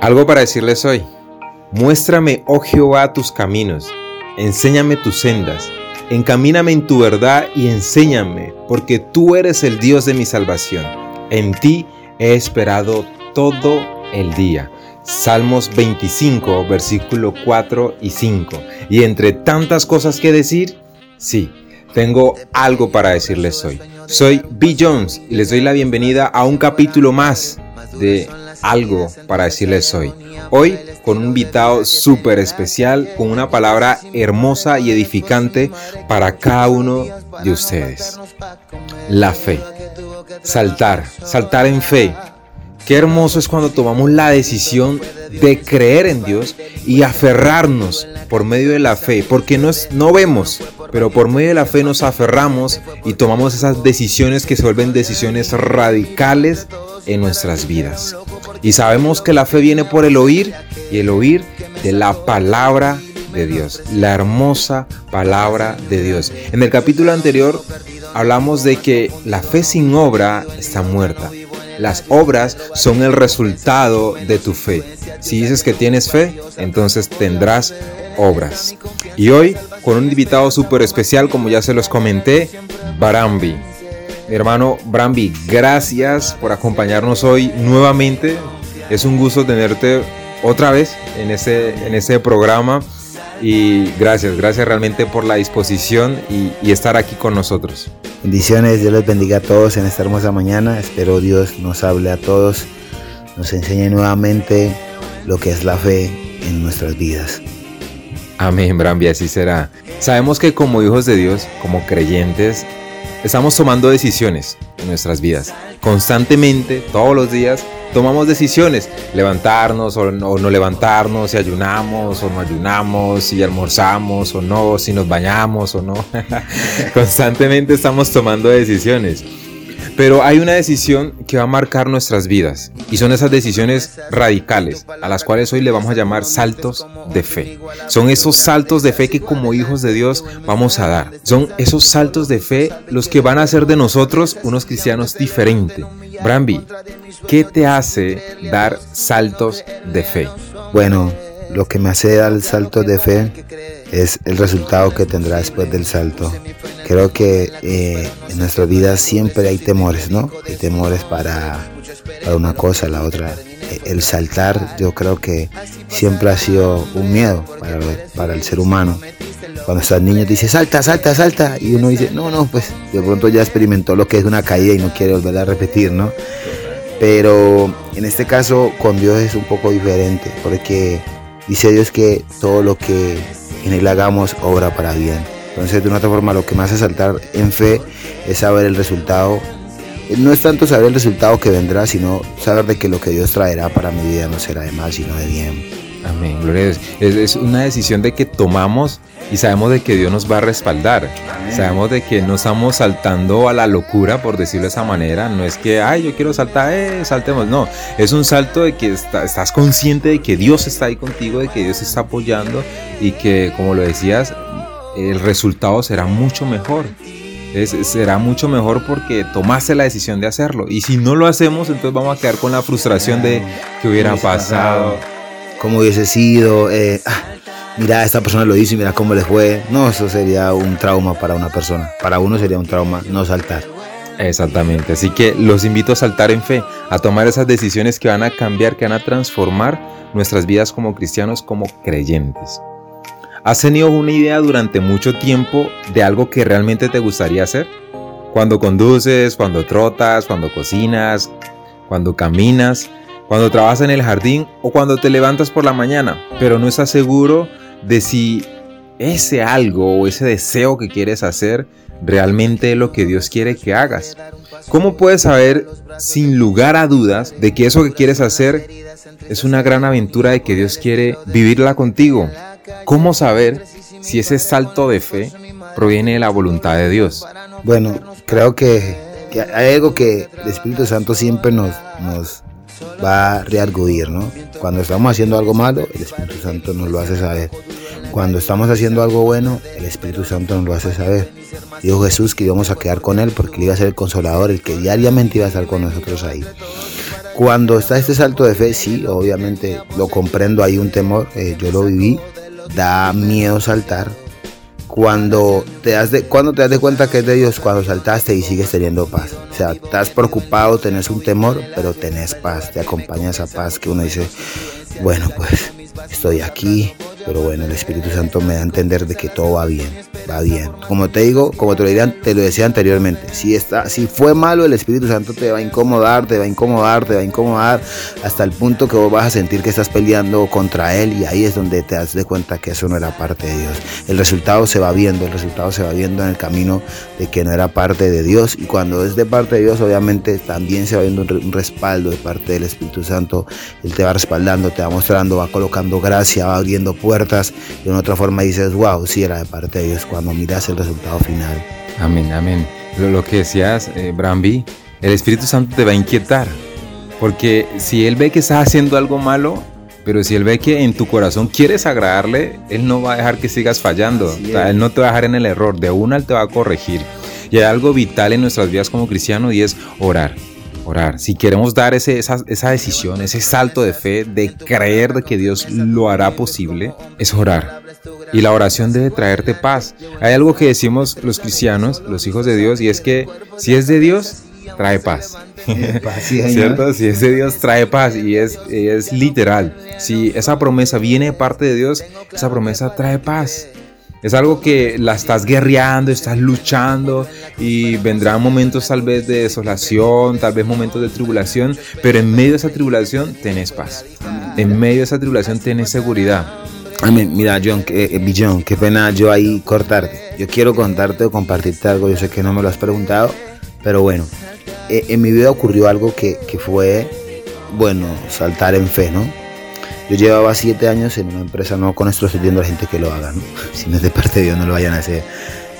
Algo para decirles hoy. Muéstrame, oh Jehová, tus caminos, enséñame tus sendas, encamíname en tu verdad y enséñame, porque tú eres el Dios de mi salvación. En ti he esperado todo el día. Salmos 25, versículo 4 y 5. Y entre tantas cosas que decir, sí, tengo algo para decirles hoy. Soy B. Jones y les doy la bienvenida a un capítulo más de algo para decirles hoy. Hoy con un invitado súper especial, con una palabra hermosa y edificante para cada uno de ustedes. La fe. Saltar, saltar en fe. Qué hermoso es cuando tomamos la decisión de creer en Dios y aferrarnos por medio de la fe, porque no, no vemos, pero por medio de la fe nos aferramos y tomamos esas decisiones que se vuelven decisiones radicales en nuestras vidas. Y sabemos que la fe viene por el oír y el oír de la palabra de Dios, la hermosa palabra de Dios. En el capítulo anterior hablamos de que la fe sin obra está muerta. Las obras son el resultado de tu fe. Si dices que tienes fe, entonces tendrás obras. Y hoy con un invitado súper especial, como ya se los comenté, Barambi. Hermano Brambi, gracias por acompañarnos hoy nuevamente. Es un gusto tenerte otra vez en ese, en programa. Y gracias, gracias realmente por la disposición y, estar aquí con nosotros. Bendiciones, Dios les bendiga a todos en esta hermosa mañana. Espero Dios nos hable a todos, nos enseñe nuevamente lo que es la fe en nuestras vidas. Amén, Brambi, así será. Sabemos que como hijos de Dios, como creyentes, Estamos tomando decisiones en nuestras vidas. Constantemente, todos los días, tomamos decisiones. Levantarnos o no, levantarnos, si ayunamos o no ayunamos, si almorzamos o no, si nos bañamos o no. Constantemente estamos tomando decisiones. Pero hay una decisión que va a marcar nuestras vidas y son esas decisiones radicales a las cuales hoy le vamos a llamar saltos de fe. Son esos saltos de fe que como hijos de Dios vamos a dar. Son esos saltos de fe los que van a hacer de nosotros unos cristianos diferentes. Brambi, ¿qué te hace dar saltos de fe? Bueno, lo que me hace dar saltos de fe es el resultado que tendrá después del salto. Creo que eh, en nuestra vida siempre hay temores, ¿no? Hay temores para, una cosa, la otra. Eh, el saltar yo creo que siempre ha sido un miedo para, para el ser humano. Cuando estás niño te dice salta, salta, salta y uno dice no, no, pues de pronto ya experimentó lo que es una caída y no quiere volver a repetir, ¿no? Pero en este caso con Dios es un poco diferente porque dice Dios que todo lo que en Él hagamos obra para bien. Entonces, de una otra forma, lo que me hace saltar en fe es saber el resultado. No es tanto saber el resultado que vendrá, sino saber de que lo que Dios traerá para mi vida no será de mal, sino de bien. Amén, gloria a Dios. Es, una decisión de que tomamos y sabemos de que Dios nos va a respaldar. Sabemos de que no estamos saltando a la locura, por decirlo de esa manera. No es que, ay, yo quiero saltar, eh, saltemos. No, es un salto de que estás consciente de que Dios está ahí contigo, de que Dios está apoyando y que, como lo decías, el resultado será mucho mejor. será mucho mejor porque tomaste la decisión de hacerlo. Y si no lo hacemos, entonces vamos a quedar con la frustración de que hubiera pasado. Cómo hubiese sido. Eh, ah, mira, esta persona lo hizo y mira cómo le fue. No, eso sería un trauma para una persona. Para uno sería un trauma no saltar. Exactamente. Así que los invito a saltar en fe, a tomar esas decisiones que van a cambiar, que van a transformar nuestras vidas como cristianos, como creyentes. ¿Has tenido una idea durante mucho tiempo de algo que realmente te gustaría hacer? Cuando conduces, cuando trotas, cuando cocinas, cuando caminas, cuando trabajas en el jardín o cuando te levantas por la mañana, pero no estás seguro de si ese algo o ese deseo que quieres hacer realmente es lo que Dios quiere que hagas. ¿Cómo puedes saber sin lugar a dudas de que eso que quieres hacer es una gran aventura de que Dios quiere vivirla contigo? ¿Cómo saber si ese salto de fe proviene de la voluntad de Dios? Bueno, creo que, hay algo que el Espíritu Santo siempre nos, va a reargudir, ¿no? Cuando estamos haciendo algo malo, el Espíritu Santo nos lo hace saber. Cuando estamos haciendo algo bueno, el Espíritu Santo nos lo hace saber. Dijo Jesús que íbamos a quedar con Él porque Él iba a ser el consolador, el que diariamente iba a estar con nosotros ahí. cuando está este salto de fe, sí, obviamente lo comprendo, hay un temor, eh, yo lo viví, da miedo saltar. Cuando te, das de, cuando te das de cuenta que es de Dios, cuando saltaste y sigues teniendo paz. O sea, estás preocupado, tenés un temor, pero tenés paz, te acompaña esa paz que uno dice, bueno, pues estoy aquí, pero bueno, el Espíritu Santo me da a entender de que todo va bien, va bien. Como te digo, como te lo, decía anteriormente, si, está, si fue malo, el Espíritu Santo te va a incomodar, te va a incomodar, te va a incomodar, hasta el punto que vos vas a sentir que estás peleando contra Él y ahí es donde te das de cuenta que eso no era parte de Dios. El resultado se va viendo, el resultado se va viendo en el camino de que no era parte de Dios y cuando es de parte de Dios, obviamente también se va viendo un respaldo de parte del Espíritu Santo. Él te va respaldando, te va mostrando, va colocando gracia, va abriendo puertas. Y de otra forma dices, wow, sí era de parte de Dios cuando miras el resultado final. Amén, amén. Lo, que decías, eh, Brambi, el Espíritu Santo te va a inquietar. Porque si Él ve que estás haciendo algo malo, pero si Él ve que en tu corazón quieres agradarle, Él no va a dejar que sigas fallando. él no te va a dejar en el error. De una Él te va a corregir. Y hay algo vital en nuestras vidas como cristianos y es orar orar. Si queremos dar ese, esa, esa, decisión, ese salto de fe, de creer de que Dios lo hará posible, es orar. Y la oración debe traerte paz. Hay algo que decimos los cristianos, los hijos de Dios, y es que si es de Dios, trae paz. ¿Cierto? Si es de Dios, trae paz y es, es literal. Si esa promesa viene de parte de Dios, esa promesa trae paz. Es algo que la estás guerreando, estás luchando y vendrán momentos tal vez de desolación, tal vez momentos de tribulación, pero en medio de esa tribulación tenés paz. En medio de esa tribulación tenés seguridad. Amén. Mira, John, eh, qué pena yo ahí cortarte. Yo quiero contarte o compartirte algo. Yo sé que no me lo has preguntado, pero bueno, eh, en mi vida ocurrió algo que, que fue, bueno, saltar en fe, ¿no? Yo llevaba siete años en una empresa, no con esto estoy a gente que lo haga, ¿no? si no es de parte de Dios no lo vayan a hacer.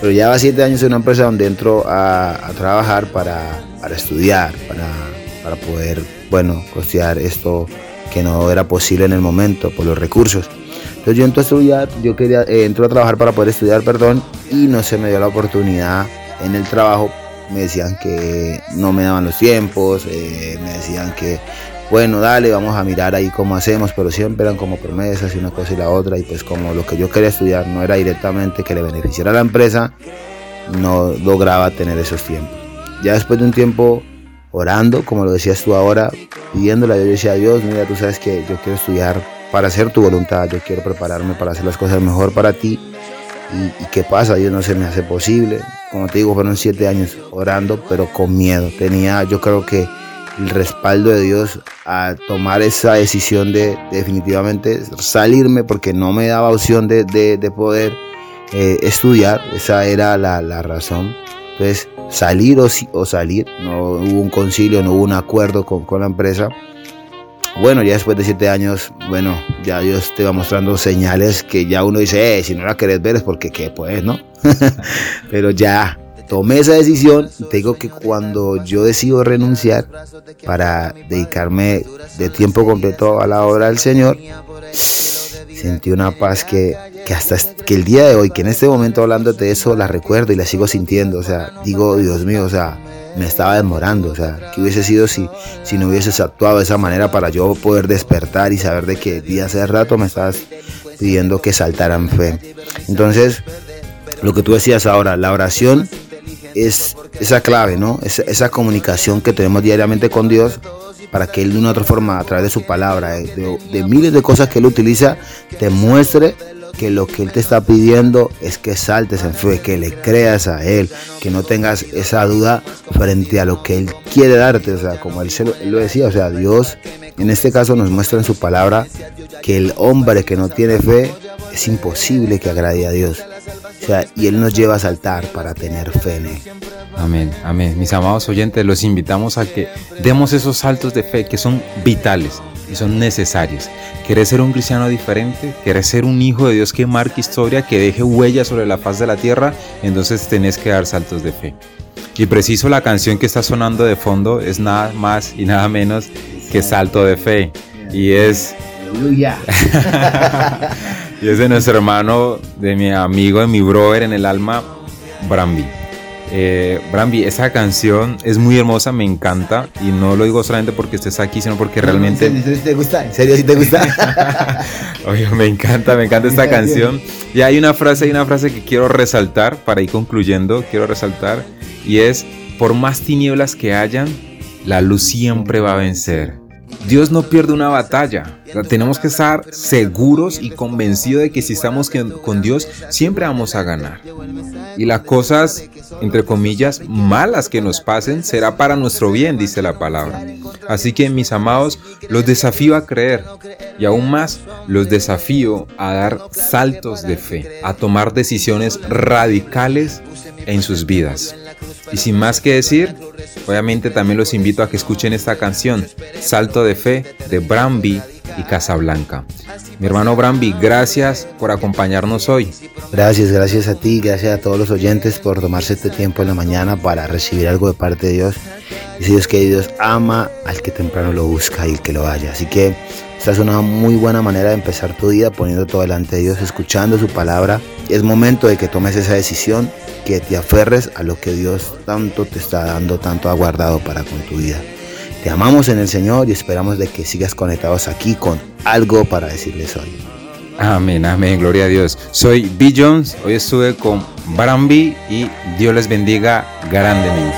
Pero llevaba siete años en una empresa donde entro a, trabajar para, estudiar, para, para, poder, bueno, costear esto que no era posible en el momento por los recursos. Entonces yo entro a estudiar, yo quería, eh, entro a trabajar para poder estudiar, perdón, y no se me dio la oportunidad en el trabajo. Me decían que no me daban los tiempos, eh, me decían que bueno, dale, vamos a mirar ahí cómo hacemos, pero siempre eran como promesas y una cosa y la otra, y pues como lo que yo quería estudiar no era directamente que le beneficiara a la empresa, no lograba tener esos tiempos. Ya después de un tiempo orando, como lo decías tú ahora, pidiéndole a Dios, decía Dios, mira, tú sabes que yo quiero estudiar para hacer tu voluntad, yo quiero prepararme para hacer las cosas mejor para ti. ¿Y, y qué pasa? Dios no se me hace posible. Como te digo, fueron siete años orando, pero con miedo. Tenía, yo creo que el respaldo de Dios a tomar esa decisión de, definitivamente salirme porque no me daba opción de, poder eh, estudiar, esa era la, razón. Entonces, salir o, o, salir, no hubo un concilio, no hubo un acuerdo con, la empresa. Bueno, ya después de siete años, bueno, ya Dios te va mostrando señales que ya uno dice, eh, si no la querés ver es porque qué, pues, ¿no? Pero ya, tomé esa decisión te digo que cuando yo decido renunciar para dedicarme de tiempo completo a la obra del Señor, sentí una paz que, que hasta que el día de hoy, que en este momento hablando de eso, la recuerdo y la sigo sintiendo. O sea, digo, Dios mío, o sea, me estaba demorando. O sea, ¿qué hubiese sido si, si no hubieses actuado de esa manera para yo poder despertar y saber de que día hace rato me estabas pidiendo que saltaran fe? Entonces, lo que tú decías ahora, la oración es esa clave, ¿no? esa comunicación que tenemos diariamente con Dios para que Él de una otra forma, a través de su palabra, de, de, miles de cosas que Él utiliza, te muestre que lo que Él te está pidiendo es que saltes en fe, que le creas a Él, que no tengas esa duda frente a lo que Él quiere darte. O sea, como Él, se lo, él lo decía, o sea, Dios en este caso nos muestra en su palabra que el hombre que no tiene fe es imposible que agrade a Dios y Él nos lleva a saltar para tener fe en Él. Amén, amén. Mis amados oyentes, los invitamos a que demos esos saltos de fe que son vitales y son necesarios. ¿Querés ser un cristiano diferente? ¿Querés ser un hijo de Dios que marque historia, que deje huellas sobre la faz de la tierra? Entonces tenés que dar saltos de fe. Y preciso la canción que está sonando de fondo es nada más y nada menos que Salto de Fe. Y es... Aleluya. Y es de nuestro hermano, de mi amigo, de mi brother en el alma, Brambi. Eh, Brambi, esa canción es muy hermosa, me encanta. Y no lo digo solamente porque estés aquí, sino porque realmente. ¿En serio te gusta? ¿En serio sí te gusta? Oye, me encanta, me encanta esta canción. Y hay una frase, hay una frase que quiero resaltar para ir concluyendo. Quiero resaltar. Y es: Por más tinieblas que hayan, la luz siempre va a vencer. Dios no pierde una batalla. tenemos que estar seguros y convencidos de que si estamos con Dios, siempre vamos a ganar. Y las cosas, entre comillas, malas que nos pasen, será para nuestro bien, dice la palabra. Así que, mis amados, los desafío a creer y aún más los desafío a dar saltos de fe, a tomar decisiones radicales en sus vidas. Y sin más que decir, obviamente también los invito a que escuchen esta canción, Salto de Fe, de Brambi y Casablanca. Mi hermano Brambi, gracias por acompañarnos hoy. Gracias, gracias a ti, gracias a todos los oyentes por tomarse este tiempo en la mañana para recibir algo de parte de Dios. Si Dios que Dios ama al que temprano lo busca y el que lo haya. Así que esta es una muy buena manera de empezar tu día poniendo todo delante de Dios, escuchando su palabra. Es momento de que tomes esa decisión que te aferres a lo que Dios tanto te está dando, tanto ha guardado para con tu vida. Te amamos en el Señor y esperamos de que sigas conectados aquí con algo para decirles hoy. Amén, amén, gloria a Dios. Soy B. Jones, hoy estuve con Barambi y Dios les bendiga grandemente.